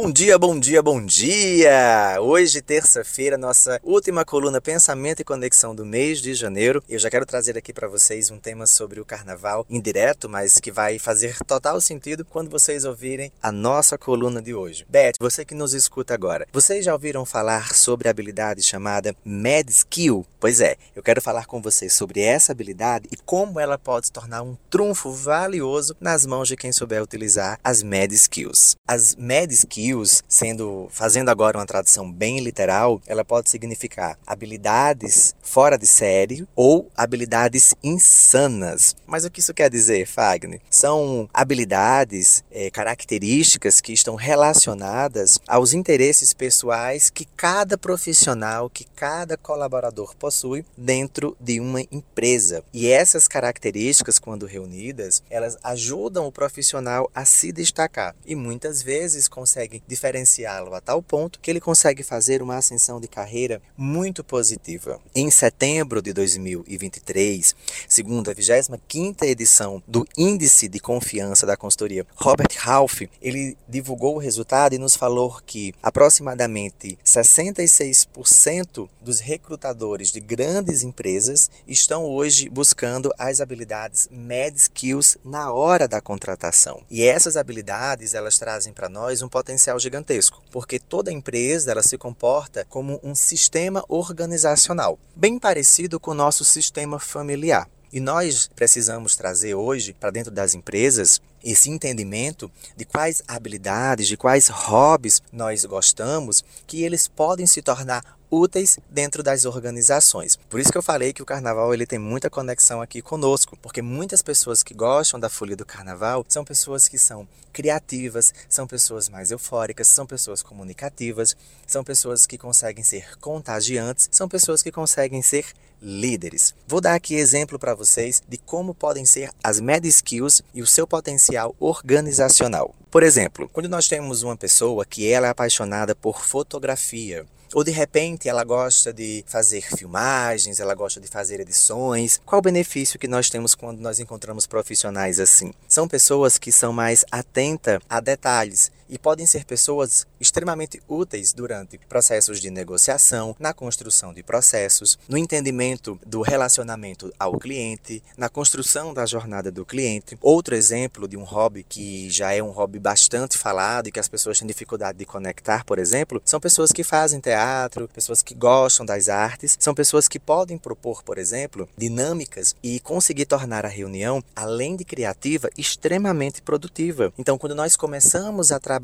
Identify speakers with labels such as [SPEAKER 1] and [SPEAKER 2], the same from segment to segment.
[SPEAKER 1] Bom dia, bom dia, bom dia! Hoje, terça-feira, nossa última coluna Pensamento e Conexão do mês de janeiro. Eu já quero trazer aqui para vocês um tema sobre o carnaval indireto, mas que vai fazer total sentido quando vocês ouvirem a nossa coluna de hoje. Beth, você que nos escuta agora, vocês já ouviram falar sobre a habilidade chamada Med Skill? Pois é, eu quero falar com vocês sobre essa habilidade e como ela pode se tornar um trunfo valioso nas mãos de quem souber utilizar as Med Skills. As Med skills, sendo fazendo agora uma tradução bem literal, ela pode significar habilidades fora de série ou habilidades insanas. Mas o que isso quer dizer, Fagner? São habilidades, é, características que estão relacionadas aos interesses pessoais que cada profissional, que cada colaborador possui dentro de uma empresa. E essas características, quando reunidas, elas ajudam o profissional a se destacar e muitas vezes com diferenciá-lo a tal ponto que ele consegue fazer uma ascensão de carreira muito positiva. Em setembro de 2023, segundo a 25ª edição do Índice de Confiança da Consultoria Robert Half, ele divulgou o resultado e nos falou que aproximadamente 66% dos recrutadores de grandes empresas estão hoje buscando as habilidades Med Skills na hora da contratação. E essas habilidades, elas trazem para nós um potencial gigantesco, porque toda empresa ela se comporta como um sistema organizacional, bem parecido com o nosso sistema familiar. E nós precisamos trazer hoje para dentro das empresas esse entendimento de quais habilidades, de quais hobbies nós gostamos, que eles podem se tornar úteis dentro das organizações. Por isso que eu falei que o carnaval ele tem muita conexão aqui conosco, porque muitas pessoas que gostam da folia do carnaval são pessoas que são criativas, são pessoas mais eufóricas, são pessoas comunicativas, são pessoas que conseguem ser contagiantes, são pessoas que conseguem ser líderes. Vou dar aqui exemplo para vocês de como podem ser as med skills e o seu potencial organizacional. Por exemplo, quando nós temos uma pessoa que ela é apaixonada por fotografia, ou de repente ela gosta de fazer filmagens, ela gosta de fazer edições. Qual o benefício que nós temos quando nós encontramos profissionais assim? São pessoas que são mais atentas a detalhes e podem ser pessoas extremamente úteis durante processos de negociação, na construção de processos, no entendimento do relacionamento ao cliente, na construção da jornada do cliente. Outro exemplo de um hobby que já é um hobby bastante falado e que as pessoas têm dificuldade de conectar, por exemplo, são pessoas que fazem teatro, pessoas que gostam das artes, são pessoas que podem propor, por exemplo, dinâmicas e conseguir tornar a reunião, além de criativa, extremamente produtiva. Então, quando nós começamos a trabalhar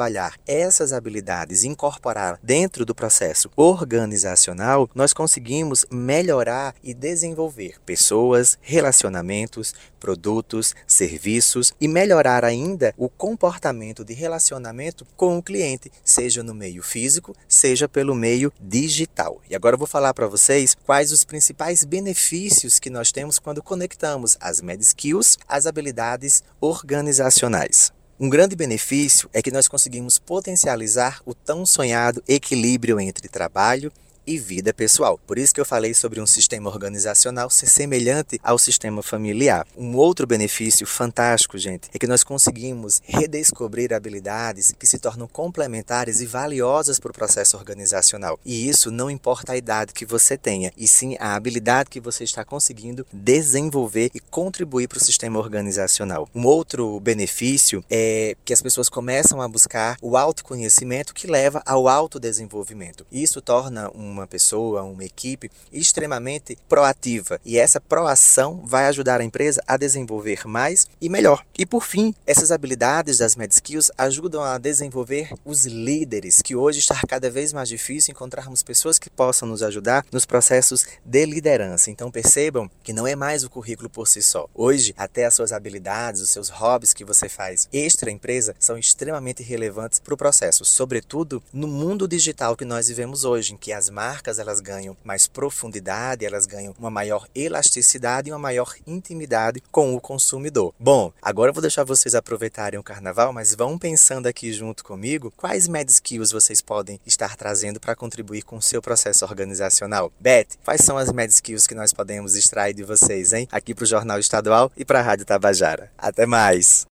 [SPEAKER 1] essas habilidades incorporar dentro do processo organizacional, nós conseguimos melhorar e desenvolver pessoas, relacionamentos, produtos, serviços e melhorar ainda o comportamento de relacionamento com o cliente, seja no meio físico, seja pelo meio digital. E agora eu vou falar para vocês quais os principais benefícios que nós temos quando conectamos as med skills às habilidades organizacionais. Um grande benefício é que nós conseguimos potencializar o tão sonhado equilíbrio entre trabalho e vida pessoal. Por isso que eu falei sobre um sistema organizacional ser semelhante ao sistema familiar. Um outro benefício fantástico, gente, é que nós conseguimos redescobrir habilidades que se tornam complementares e valiosas para o processo organizacional. E isso não importa a idade que você tenha, e sim a habilidade que você está conseguindo desenvolver e contribuir para o sistema organizacional. Um outro benefício é que as pessoas começam a buscar o autoconhecimento que leva ao autodesenvolvimento. Isso torna um uma pessoa, uma equipe extremamente proativa. E essa proação vai ajudar a empresa a desenvolver mais e melhor. E por fim, essas habilidades das Med Skills ajudam a desenvolver os líderes, que hoje está cada vez mais difícil encontrarmos pessoas que possam nos ajudar nos processos de liderança. Então percebam que não é mais o currículo por si só. Hoje, até as suas habilidades, os seus hobbies que você faz extra empresa são extremamente relevantes para o processo, sobretudo no mundo digital que nós vivemos hoje, em que as marcas elas ganham mais profundidade, elas ganham uma maior elasticidade e uma maior intimidade com o consumidor. Bom, agora eu vou deixar vocês aproveitarem o carnaval, mas vão pensando aqui junto comigo quais med skills vocês podem estar trazendo para contribuir com o seu processo organizacional. Beth, quais são as med skills que nós podemos extrair de vocês, hein? Aqui para o Jornal Estadual e para a Rádio Tabajara. Até mais!